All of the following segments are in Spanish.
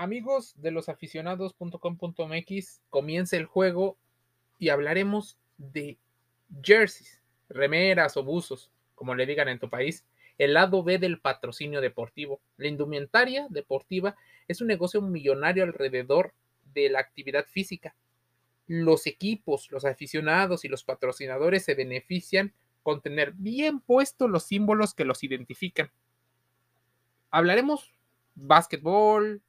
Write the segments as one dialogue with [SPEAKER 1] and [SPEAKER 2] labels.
[SPEAKER 1] Amigos de los aficionados.com.mx, comienza el juego y hablaremos de jerseys, remeras o buzos, como le digan en tu país, el lado B del patrocinio deportivo. La indumentaria deportiva es un negocio millonario alrededor de la actividad física. Los equipos, los aficionados y los patrocinadores se benefician con tener bien puestos los símbolos que los identifican. Hablaremos básquetbol,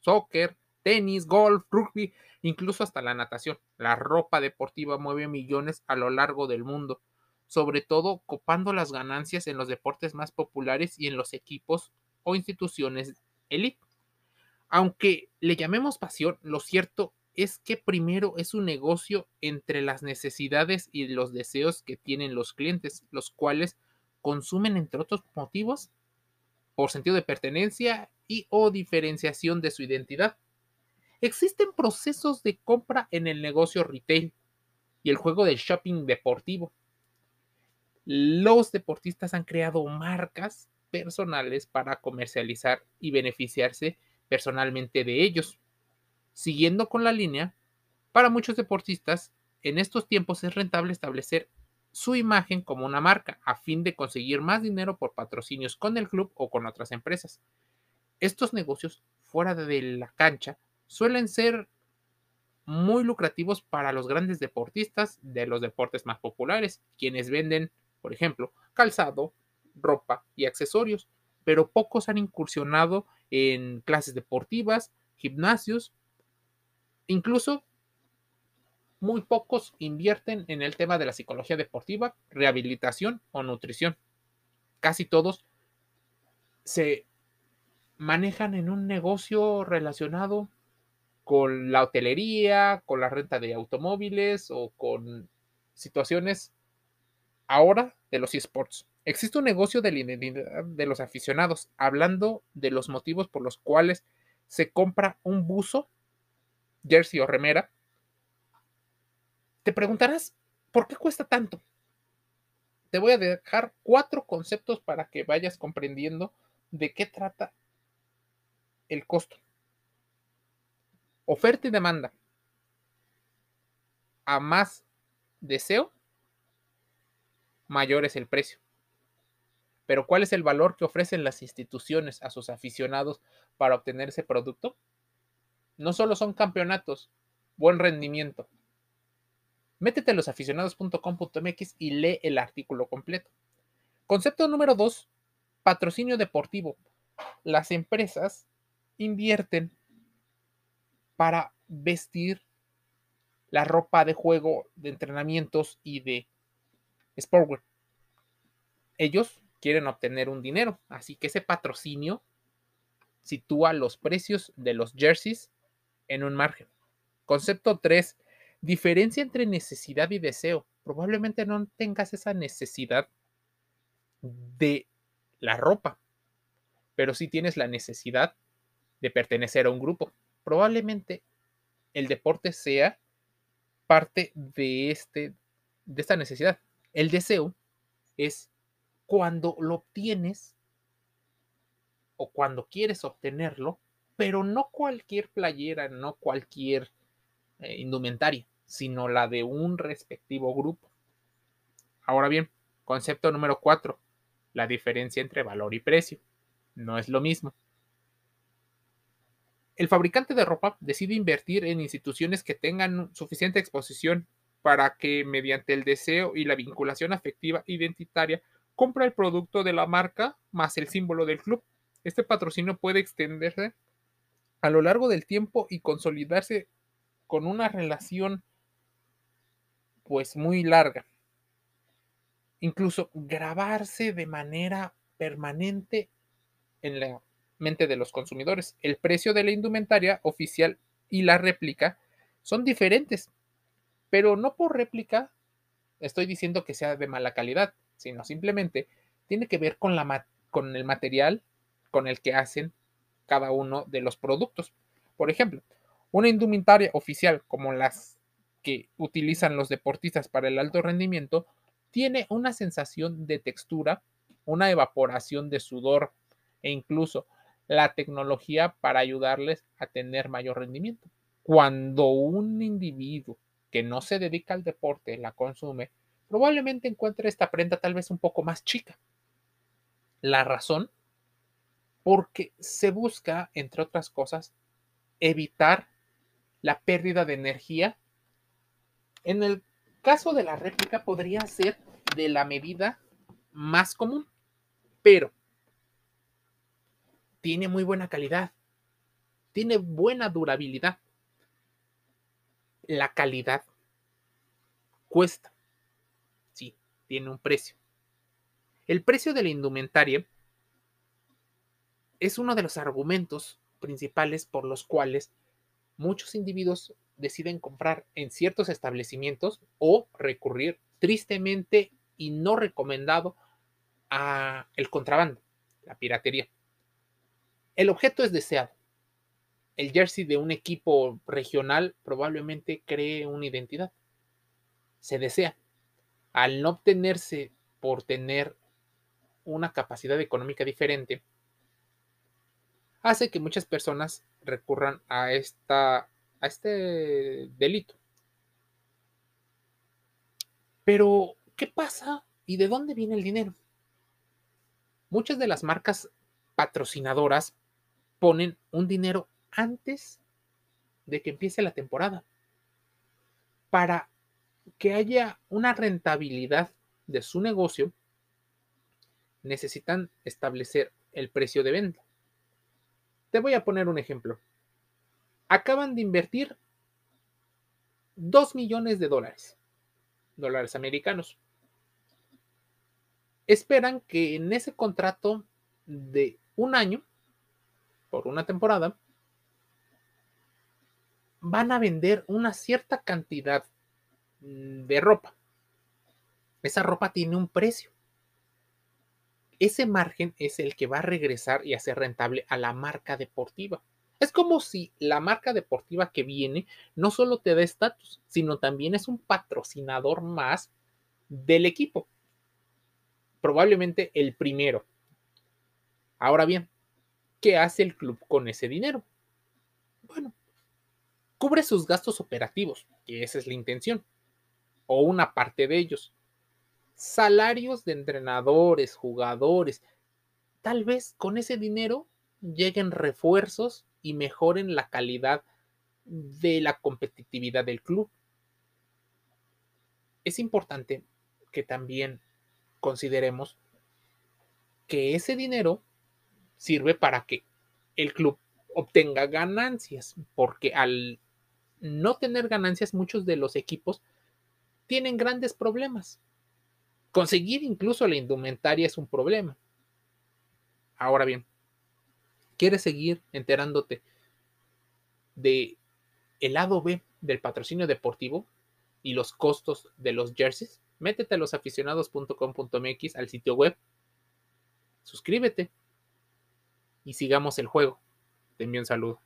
[SPEAKER 1] soccer, tenis, golf, rugby, incluso hasta la natación. La ropa deportiva mueve millones a lo largo del mundo, sobre todo copando las ganancias en los deportes más populares y en los equipos o instituciones elite. Aunque le llamemos pasión, lo cierto es que primero es un negocio entre las necesidades y los deseos que tienen los clientes, los cuales consumen entre otros motivos por sentido de pertenencia y o diferenciación de su identidad. Existen procesos de compra en el negocio retail y el juego del shopping deportivo. Los deportistas han creado marcas personales para comercializar y beneficiarse personalmente de ellos. Siguiendo con la línea, para muchos deportistas, en estos tiempos es rentable establecer su imagen como una marca a fin de conseguir más dinero por patrocinios con el club o con otras empresas. Estos negocios fuera de la cancha suelen ser muy lucrativos para los grandes deportistas de los deportes más populares, quienes venden, por ejemplo, calzado, ropa y accesorios, pero pocos han incursionado en clases deportivas, gimnasios, incluso muy pocos invierten en el tema de la psicología deportiva, rehabilitación o nutrición. Casi todos se manejan en un negocio relacionado con la hotelería, con la renta de automóviles o con situaciones ahora de los esports. Existe un negocio de la identidad de los aficionados, hablando de los motivos por los cuales se compra un buzo, jersey o remera. Te preguntarás, ¿por qué cuesta tanto? Te voy a dejar cuatro conceptos para que vayas comprendiendo de qué trata el costo. Oferta y demanda. A más deseo, mayor es el precio. Pero ¿cuál es el valor que ofrecen las instituciones a sus aficionados para obtener ese producto? No solo son campeonatos, buen rendimiento. Métete a losaficionados.com.mx y lee el artículo completo. Concepto número 2, patrocinio deportivo. Las empresas invierten para vestir la ropa de juego, de entrenamientos y de sportwear. Ellos quieren obtener un dinero, así que ese patrocinio sitúa los precios de los jerseys en un margen. Concepto 3. Diferencia entre necesidad y deseo. Probablemente no tengas esa necesidad de la ropa, pero sí tienes la necesidad de pertenecer a un grupo. Probablemente el deporte sea parte de, este, de esta necesidad. El deseo es cuando lo obtienes o cuando quieres obtenerlo, pero no cualquier playera, no cualquier eh, indumentaria, sino la de un respectivo grupo. Ahora bien, concepto número cuatro, la diferencia entre valor y precio. No es lo mismo. El fabricante de ropa decide invertir en instituciones que tengan suficiente exposición para que mediante el deseo y la vinculación afectiva identitaria compra el producto de la marca más el símbolo del club. Este patrocinio puede extenderse a lo largo del tiempo y consolidarse con una relación pues muy larga. Incluso grabarse de manera permanente en la mente de los consumidores. El precio de la indumentaria oficial y la réplica son diferentes, pero no por réplica estoy diciendo que sea de mala calidad, sino simplemente tiene que ver con, la, con el material con el que hacen cada uno de los productos. Por ejemplo, una indumentaria oficial como las que utilizan los deportistas para el alto rendimiento tiene una sensación de textura, una evaporación de sudor e incluso la tecnología para ayudarles a tener mayor rendimiento. Cuando un individuo que no se dedica al deporte la consume, probablemente encuentre esta prenda tal vez un poco más chica. La razón, porque se busca, entre otras cosas, evitar la pérdida de energía. En el caso de la réplica podría ser de la medida más común, pero tiene muy buena calidad, tiene buena durabilidad. La calidad cuesta, sí, tiene un precio. El precio de la indumentaria es uno de los argumentos principales por los cuales muchos individuos deciden comprar en ciertos establecimientos o recurrir tristemente y no recomendado a el contrabando, la piratería. El objeto es deseado. El jersey de un equipo regional probablemente cree una identidad. Se desea. Al no obtenerse por tener una capacidad económica diferente, hace que muchas personas recurran a, esta, a este delito. Pero, ¿qué pasa y de dónde viene el dinero? Muchas de las marcas patrocinadoras ponen un dinero antes de que empiece la temporada para que haya una rentabilidad de su negocio, necesitan establecer el precio de venta. Te voy a poner un ejemplo. Acaban de invertir 2 millones de dólares, dólares americanos. Esperan que en ese contrato de un año por una temporada, van a vender una cierta cantidad mm, de ropa. Esa ropa tiene un precio. Ese margen es el que va a regresar y hacer rentable a la marca deportiva. Es como si la marca deportiva que viene no solo te da estatus, sino también es un patrocinador más del equipo. Probablemente el primero. Ahora bien, ¿qué hace el club con ese dinero? Bueno, cubre sus gastos operativos, que esa es la intención, o una parte de ellos. Salarios de entrenadores, jugadores. Tal vez con ese dinero lleguen refuerzos y mejoren la calidad de la competitividad del club. Es importante que también consideremos que ese dinero sirve para que el club obtenga ganancias, porque al no tener ganancias muchos de los equipos tienen grandes problemas. Conseguir incluso la indumentaria es un problema. Ahora bien, ¿quieres seguir enterándote de el lado B del patrocinio deportivo y los costos de los jerseys? Métete a losaficionados.com.mx al sitio web. Suscríbete y sigamos el juego. Te envío un saludo.